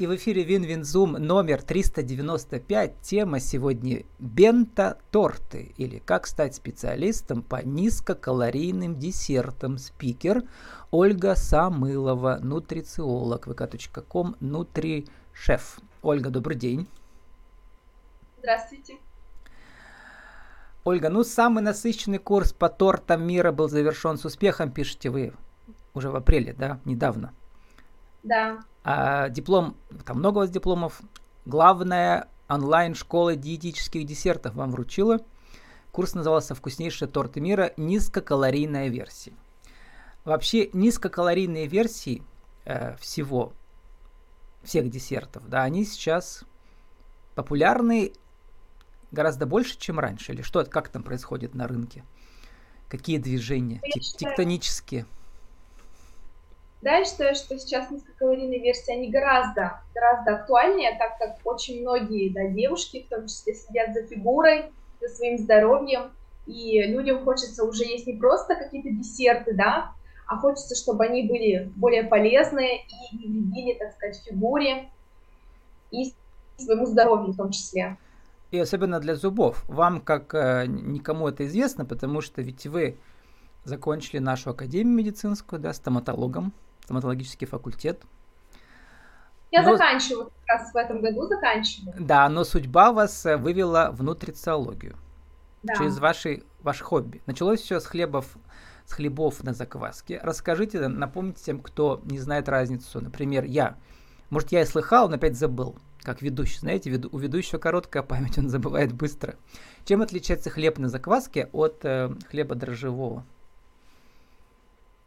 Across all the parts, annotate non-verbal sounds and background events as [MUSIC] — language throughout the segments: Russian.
И в эфире WinWin Zoom номер 395. Тема сегодня бенто-торты или как стать специалистом по низкокалорийным десертам. Спикер Ольга Самылова, нутрициолог, vk.com, нутришеф. Ольга, добрый день. Здравствуйте. Ольга, ну самый насыщенный курс по тортам мира был завершен с успехом, пишете вы уже в апреле, да, недавно. Да. А, диплом, там много у вас дипломов. Главная онлайн-школа диетических десертов вам вручила. Курс назывался «Вкуснейшие торты мира. Низкокалорийная версия». Вообще низкокалорийные версии э, всего, всех десертов, да, они сейчас популярны гораздо больше, чем раньше. Или что, как там происходит на рынке? Какие движения тектонические? Да, я считаю, что сейчас низкокалорийные версии, они гораздо, гораздо актуальнее, так как очень многие да, девушки, в том числе, следят за фигурой, за своим здоровьем, и людям хочется уже есть не просто какие-то десерты, да, а хочется, чтобы они были более полезные и не вредили, так сказать, фигуре и своему здоровью в том числе. И особенно для зубов. Вам, как э, никому это известно, потому что ведь вы закончили нашу академию медицинскую, да, стоматологом стоматологический факультет. Я но... заканчиваю, как раз в этом году заканчиваю. Да, но судьба вас э, вывела в нутрициологию. Да. Через ваши, ваше хобби. Началось все с хлебов, с хлебов на закваске. Расскажите, напомните тем, кто не знает разницу. Например, я. Может, я и слыхал, но опять забыл. Как ведущий. Знаете, у ведущего короткая память, [LAUGHS] он забывает быстро. Чем отличается хлеб на закваске от э, хлеба дрожжевого?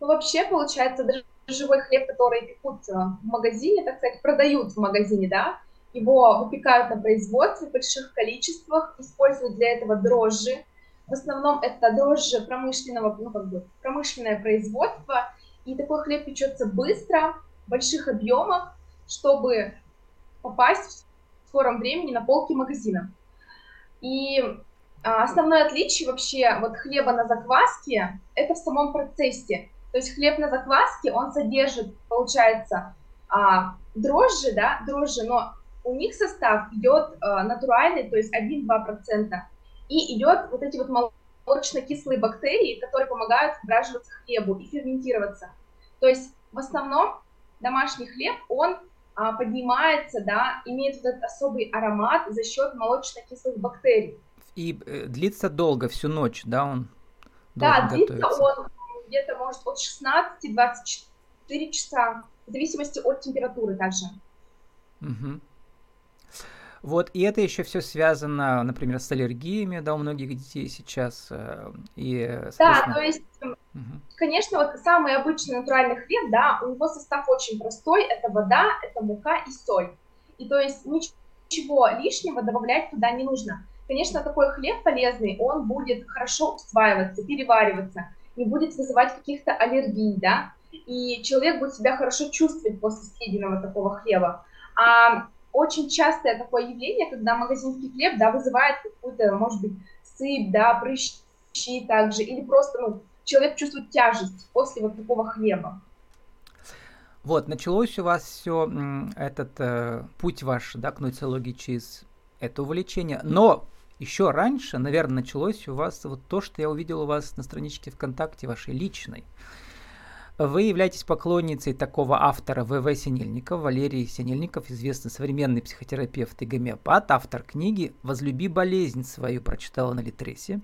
Ну, вообще, получается, дрожжевой хлеб, который пекут э, в магазине, так сказать, продают в магазине, да, его выпекают на производстве в больших количествах, используют для этого дрожжи. В основном это дрожжи промышленного, ну, как бы, промышленное производство, и такой хлеб печется быстро, в больших объемах, чтобы попасть в скором времени на полки магазина. И а, основное отличие вообще вот хлеба на закваске – это в самом процессе. То есть хлеб на закваске, он содержит, получается, а, дрожжи, да, дрожжи, но у них состав идет а, натуральный, то есть 1-2%, и идет вот эти вот молочно-кислые бактерии, которые помогают вбраживаться хлебу и ферментироваться. То есть в основном домашний хлеб, он а, поднимается, да, имеет вот этот особый аромат за счет молочно-кислых бактерий. И э, длится долго, всю ночь, да, он? Да, длится он где-то, может, от 16-24 часа, в зависимости от температуры также. Угу. Вот, и это еще все связано, например, с аллергиями, да, у многих детей сейчас. Э, и, да, то есть, угу. конечно, вот самый обычный натуральный хлеб, да, у него состав очень простой, это вода, это мука и соль. И то есть ничего лишнего добавлять туда не нужно. Конечно, такой хлеб полезный, он будет хорошо усваиваться, перевариваться не будет вызывать каких-то аллергий, да, и человек будет себя хорошо чувствовать после съеденного такого хлеба. А очень частое такое явление, когда магазинский хлеб, да, вызывает какую-то, может быть, сыпь, да, прыщи также, или просто, ну, человек чувствует тяжесть после вот такого хлеба. Вот, началось у вас все этот э, путь ваш, да, к нутрициологии через это увлечение, но еще раньше, наверное, началось у вас вот то, что я увидел у вас на страничке ВКонтакте вашей личной. Вы являетесь поклонницей такого автора В.В. Синельников, Валерий Синельников, известный современный психотерапевт и гомеопат, автор книги «Возлюби болезнь свою» прочитала на Литресе.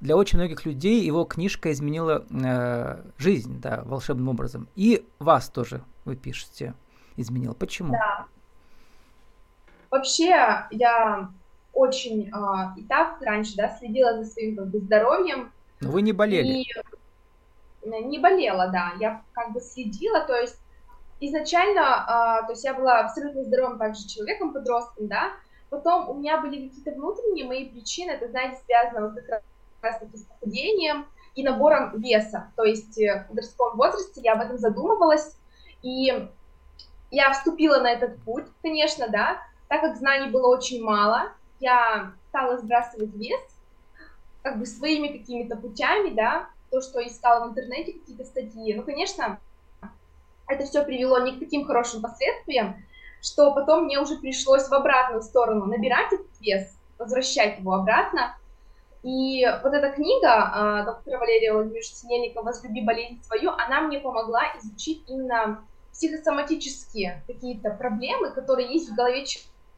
Для очень многих людей его книжка изменила э, жизнь, да, волшебным образом. И вас тоже, вы пишете, изменил. Почему? Да. Вообще, я очень а, и так раньше, да, следила за своим как бы, здоровьем. Но вы не болели? И, не болела, да, я как бы следила, то есть изначально, а, то есть я была абсолютно здоровым также человеком, подростком, да, потом у меня были какие-то внутренние мои причины, это, знаете, связано вот как раз таки с похудением и набором веса, то есть э, в подростковом возрасте я об этом задумывалась, и я вступила на этот путь, конечно, да, так как знаний было очень мало, я стала сбрасывать вес, как бы своими какими-то путями, да, то, что искала в интернете, какие-то статьи. Ну, конечно, это все привело не к таким хорошим последствиям, что потом мне уже пришлось в обратную сторону набирать этот вес, возвращать его обратно. И вот эта книга доктора Валерия Владимировича Синельникова «Возлюби болезнь свою», она мне помогла изучить именно психосоматические какие-то проблемы, которые есть в голове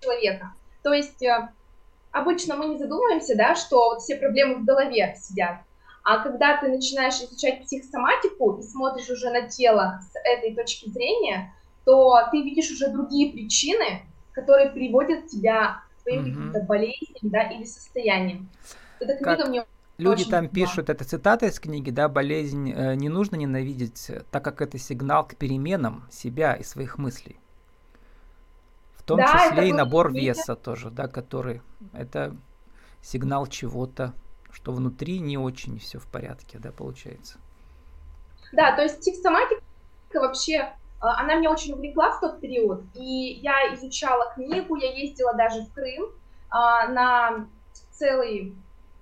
человека. То есть э, обычно мы не задумываемся, да, что вот все проблемы в голове сидят. А когда ты начинаешь изучать психосоматику и смотришь уже на тело с этой точки зрения, то ты видишь уже другие причины, которые приводят тебя к твоим mm-hmm. каким-то болезням, да, или состояниям. Эта книга как... мне Люди там пишут, это цитата из книги, да, болезнь э, не нужно ненавидеть, так как это сигнал к переменам себя и своих мыслей. В том да, числе и набор веса тоже, да, который это сигнал чего-то, что внутри не очень все в порядке, да, получается. Да, то есть психосоматика вообще, а, она меня очень увлекла в тот период, и я изучала книгу, я ездила даже в Крым а, на целый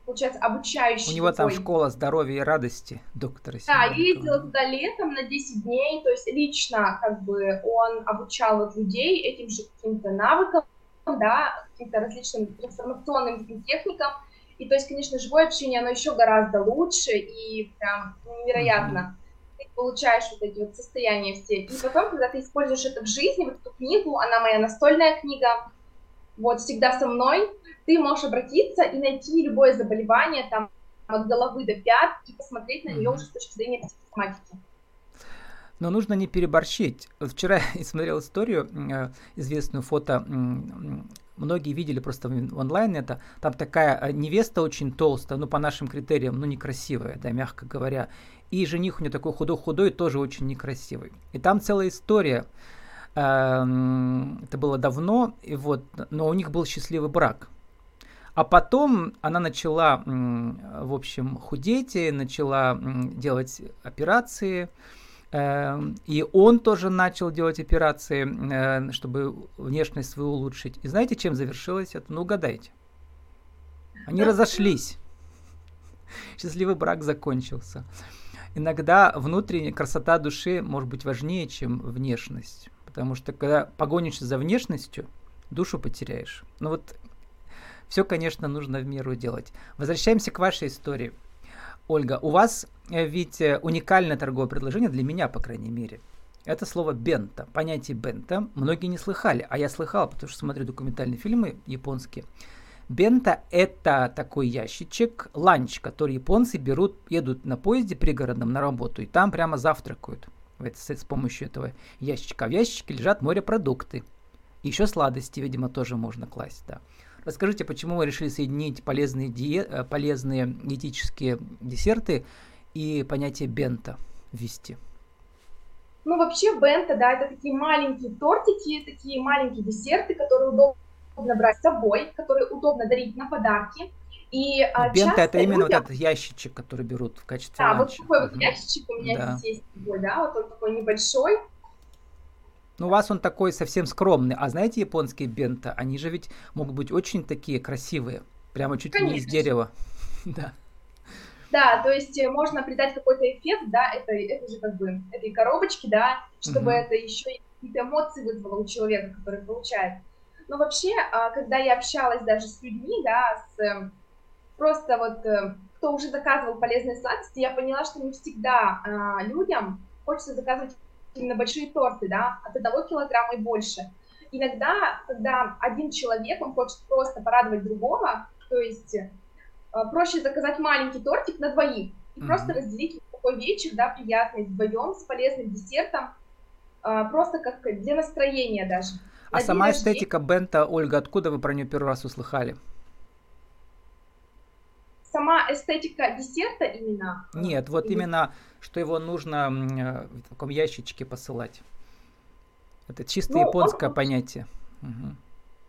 получается, обучающий. У него там школа здоровья и радости доктора Да, я ездила туда летом на 10 дней, то есть лично как бы он обучал вот людей этим же каким-то навыкам, да, каким-то различным трансформационным техникам. И то есть, конечно, живое общение, оно еще гораздо лучше и прям невероятно. Mm-hmm. Ты получаешь вот эти вот состояния все. И потом, когда ты используешь это в жизни, вот эту книгу, она моя настольная книга, вот всегда со мной, ты можешь обратиться и найти любое заболевание там от головы до пят и посмотреть на нее уже с точки зрения психосоматики. Но нужно не переборщить. Вчера [LAUGHS] я смотрел историю, э, известную фото, многие видели просто онлайн это. Там такая э, невеста очень толстая, ну по нашим критериям, ну некрасивая, да, мягко говоря. И жених у нее такой худой-худой, тоже очень некрасивый. И там целая история. Эм, это было давно, и вот, но у них был счастливый брак. А потом она начала, в общем, худеть, начала делать операции. Эм, и он тоже начал делать операции, э, чтобы внешность свою улучшить. И знаете, чем завершилось это? Ну, угадайте. Они разошлись. Счастливый брак закончился. Иногда внутренняя красота души может быть важнее, чем внешность. Потому что когда погонишься за внешностью, душу потеряешь. Ну вот все, конечно, нужно в меру делать. Возвращаемся к вашей истории. Ольга, у вас э, ведь э, уникальное торговое предложение для меня, по крайней мере. Это слово бента. Понятие бента многие не слыхали, а я слыхал, потому что смотрю документальные фильмы японские. Бента – это такой ящичек, ланч, который японцы берут, едут на поезде пригородном на работу, и там прямо завтракают с помощью этого ящичка. В ящичке лежат морепродукты. Еще сладости, видимо, тоже можно класть, да. Расскажите, почему вы решили соединить полезные, диет, э, полезные диетические десерты и понятие бента ввести? Ну, вообще бента, да, это такие маленькие тортики, такие маленькие десерты, которые удобно брать с собой, которые удобно дарить на подарки. И а, бента это именно людям... вот этот ящичек, который берут в качестве Да, ланча. вот такой вот ящичек у меня да. здесь есть, да, вот он такой небольшой, ну, у вас он такой совсем скромный. А знаете, японские бента, они же ведь могут быть очень такие красивые. Прямо чуть ли не из дерева. [LAUGHS] да. Да, то есть э, можно придать какой-то эффект, да, это, это же как бы этой коробочки, да, чтобы uh-huh. это еще какие-то эмоции вызвало у человека, который получает. Но вообще, а, когда я общалась даже с людьми, да, с эм, просто вот э, кто уже заказывал полезные сладости, я поняла, что не всегда а, людям хочется заказывать именно большие торты, да, от одного килограмма и больше. Иногда, когда один человек, он хочет просто порадовать другого, то есть э, проще заказать маленький тортик на двоих и mm-hmm. просто разделить такой вечер, да, приятный, вдвоем, с полезным десертом, э, просто как для настроения даже. А на сама эстетика бента, Ольга, откуда вы про нее первый раз услыхали? Эстетика десерта именно? Нет, вот Или... именно что его нужно э, в таком ящичке посылать. Это чисто ну, японское он... понятие. Угу.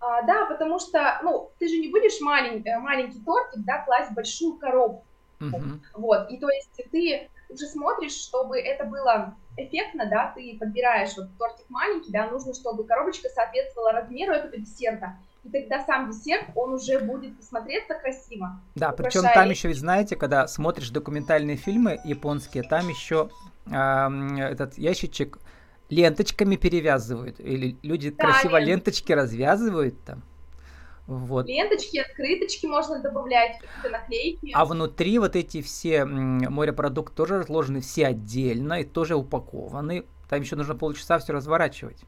А, да, потому что, ну, ты же не будешь малень, э, маленький тортик, да, класть в большую коробку. Угу. Вот, и то есть ты уже смотришь, чтобы это было эффектно, да, ты подбираешь вот тортик маленький, да, нужно, чтобы коробочка соответствовала размеру этого десерта и тогда сам десерт, он уже будет смотреться красиво. Да, причем там еще, ведь знаете, когда смотришь документальные фильмы японские, там еще э, этот ящичек ленточками перевязывают, или люди да, красиво лент... ленточки развязывают там. Вот. Ленточки, открыточки можно добавлять, наклейки. А внутри вот эти все морепродукты тоже разложены все отдельно и тоже упакованы. Там еще нужно полчаса все разворачивать.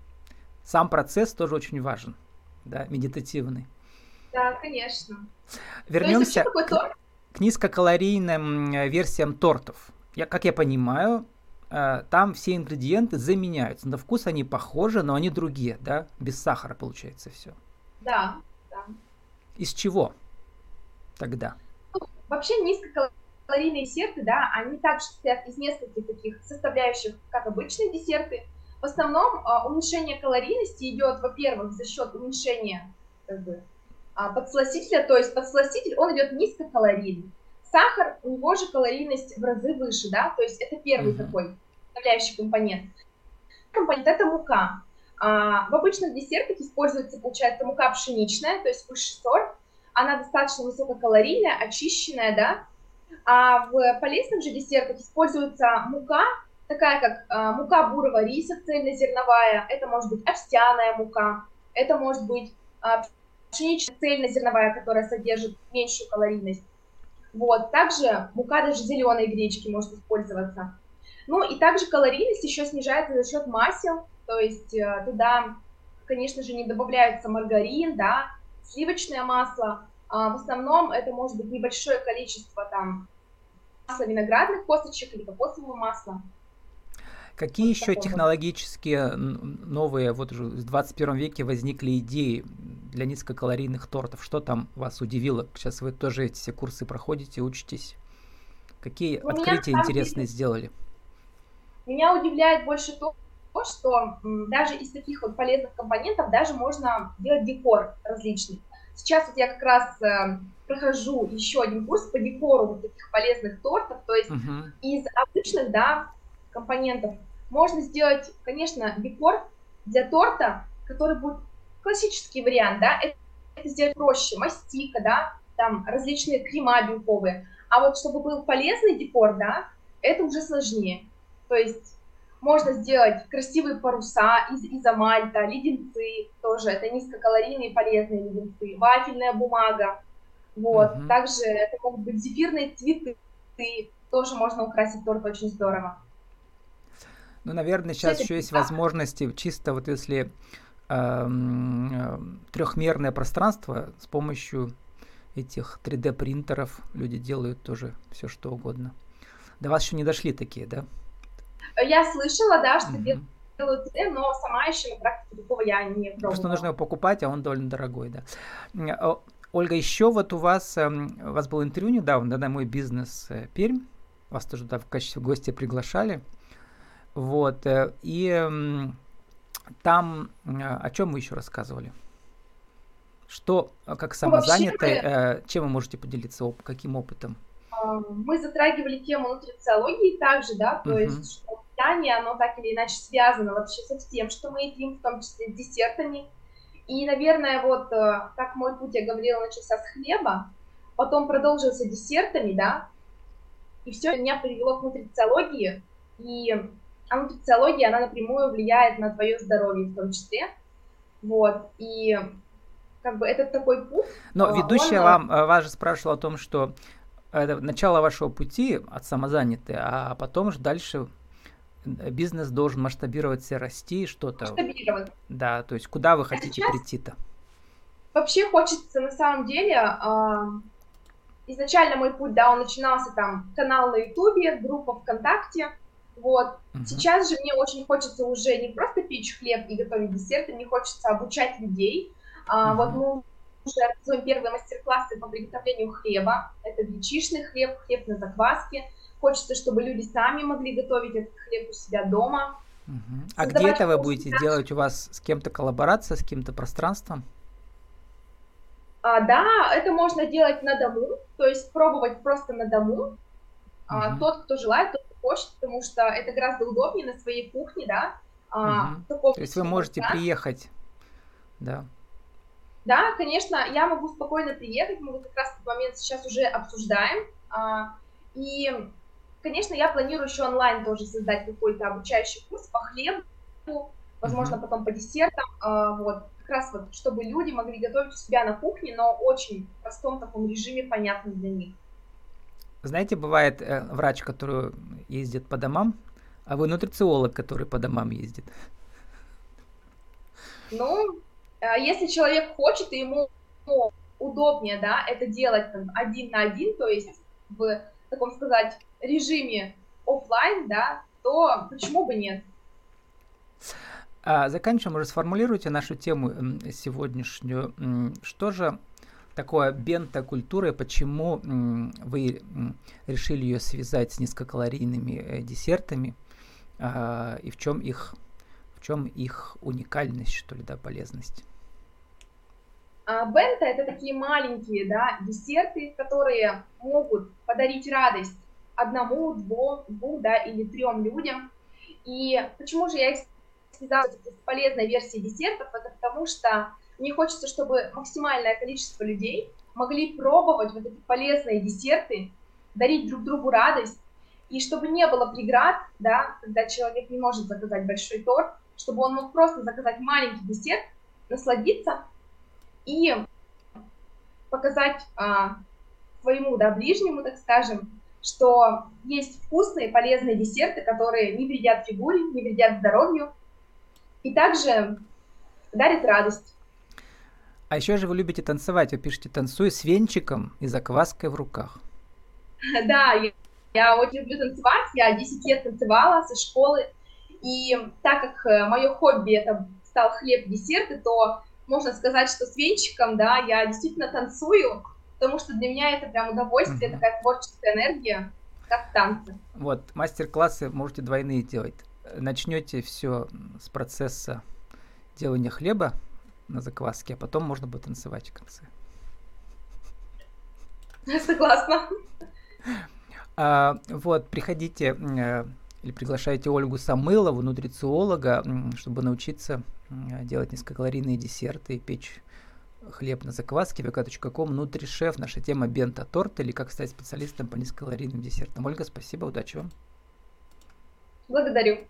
Сам процесс тоже очень важен, да, медитативный. Да, конечно. Вернемся к, к низкокалорийным версиям тортов. Я, как я понимаю, э, там все ингредиенты заменяются. На вкус они похожи, но они другие, да? Без сахара получается все. Да, из чего тогда? Вообще низкокалорийные десерты, да, они также состоят из нескольких таких составляющих, как обычные десерты. В основном а, уменьшение калорийности идет, во-первых, за счет уменьшения как бы, а, подсластителя, то есть подсластитель, он идет низкокалорийный. Сахар, у него же калорийность в разы выше, да, то есть это первый uh-huh. такой составляющий компонент. Компонент это мука. А, в обычных десертах используется, получается, мука пшеничная, то есть высший сорт. Она достаточно высококалорийная, очищенная, да. А в полезных же десертах используется мука, такая как а, мука бурого риса цельнозерновая, это может быть овсяная мука, это может быть а, пшеничная цельнозерновая, которая содержит меньшую калорийность. Вот, также мука даже зеленой гречки может использоваться. Ну и также калорийность еще снижается за счет масел, то есть э, туда, конечно же, не добавляются маргарин, да, сливочное масло. А в основном это может быть небольшое количество там масла виноградных косточек или кокосового масла. Какие еще технологические новые, вот уже в 21 веке возникли идеи для низкокалорийных тортов? Что там вас удивило? Сейчас вы тоже эти все курсы проходите, учитесь. Какие У открытия интересные деле, сделали? Меня удивляет больше то, то, что даже из таких вот полезных компонентов даже можно делать декор различный. Сейчас вот я как раз э, прохожу еще один курс по декору вот таких полезных тортов, то есть uh-huh. из обычных, да, компонентов можно сделать, конечно, декор для торта, который будет классический вариант, да, это, это сделать проще, мастика, да, там различные крема белковые, а вот чтобы был полезный декор, да, это уже сложнее, то есть можно сделать красивые паруса из изомальта, леденцы тоже, это низкокалорийные полезные леденцы, вафельная бумага, вот. Угу. Также это могут быть зефирные цветы, тоже можно украсить торт очень здорово. Ну, наверное, сейчас еще есть возможности, чисто вот если э, трехмерное пространство с помощью этих 3D принтеров люди делают тоже все что угодно. До вас еще не дошли такие, да? Я слышала, да, что делают 3D, но сама еще на практике такого я не пробовала. Просто нужно его покупать, а он довольно дорогой, да. Ольга, еще вот у вас, эм, у вас был интервью недавно, да, на мой бизнес э, Пермь, вас тоже да, в качестве гостя приглашали, вот, э, и там о чем мы еще рассказывали? Что, как самозанятый, ну, чем вы можете поделиться, каким опытом? мы затрагивали тему нутрициологии также, да, то uh-huh. есть что питание, оно так или иначе связано вообще со всем, что мы едим, в том числе с десертами. И, наверное, вот э, как мой путь, я говорила, начался с хлеба, потом продолжился десертами, да, и все меня привело к нутрициологии, и а нутрициология, она напрямую влияет на твое здоровье в том числе, вот, и как бы это такой путь. Но а, ведущая он... вам, э, вас же спрашивала о том, что это начало вашего пути от самозанятой, а потом же дальше бизнес должен масштабироваться, расти, что-то. Масштабировать. Да, то есть куда вы хотите а прийти-то? Вообще хочется на самом деле. Э, изначально мой путь, да, он начинался там канал на Ютубе, группа ВКонтакте. Вот. Угу. Сейчас же мне очень хочется уже не просто печь хлеб и готовить десерты, мне хочется обучать людей. Угу. Вот мы уже организуем первые мастер-классы по приготовлению хлеба. Это гречишный хлеб, хлеб на закваске. Хочется, чтобы люди сами могли готовить этот хлеб у себя дома. Угу. А где это вы будете себя. делать? У вас с кем-то коллаборация, с каким-то пространством? А, да, это можно делать на дому, то есть пробовать просто на дому. Угу. А, тот, кто желает, тот, хочет, потому что это гораздо удобнее на своей кухне, да. А, угу. То есть вы можете да? приехать, да. Да, конечно, я могу спокойно приехать, мы вот как раз этот момент сейчас уже обсуждаем. А, и, конечно, я планирую еще онлайн тоже создать какой-то обучающий курс по хлебу, возможно, потом по десертам, а, вот, как раз вот, чтобы люди могли готовить у себя на кухне, но очень в простом таком режиме, понятном для них. Знаете, бывает э, врач, который ездит по домам, а вы нутрициолог, который по домам ездит. Ну, э, если человек хочет, и ему удобнее, да, это делать там, один на один, то есть в таком сказать режиме офлайн, да, то почему бы нет? А, заканчиваем, уже сформулируйте нашу тему сегодняшнюю. Что же такое бента культура и почему вы решили ее связать с низкокалорийными э, десертами а, и в чем их в чем их уникальность, что ли, да, полезность? А, бента это такие маленькие, да, десерты, которые могут подарить радость одному, двум, двум, да, или трем людям. И почему же я их связала с полезной версией десертов? Это потому что мне хочется, чтобы максимальное количество людей могли пробовать вот эти полезные десерты, дарить друг другу радость, и чтобы не было преград, да, когда человек не может заказать большой торт, чтобы он мог просто заказать маленький десерт, насладиться и показать а, своему да, ближнему, так скажем, что есть вкусные, полезные десерты, которые не вредят фигуре, не вредят здоровью, и также дарят радость. А еще же вы любите танцевать, вы пишете «танцуй с венчиком и закваской в руках». [LAUGHS] Да, я, я очень люблю танцевать, я 10 лет танцевала со школы, и так как э, мое хобби это стал хлеб, десерты, то можно сказать, что с венчиком, да, я действительно танцую, потому что для меня это прям удовольствие, mm-hmm. такая творческая энергия, как танцы. Вот, мастер-классы можете двойные делать. Начнете все с процесса делания хлеба на закваске, а потом можно будет танцевать в конце. Согласна. А, вот, приходите э, или приглашайте Ольгу Самылову, нутрициолога, чтобы научиться делать низкокалорийные десерты и печь хлеб на закваске vk.com нутришеф. Наша тема бента торт или как стать специалистом по низкокалорийным десертам. Ольга, спасибо, удачи вам. Благодарю.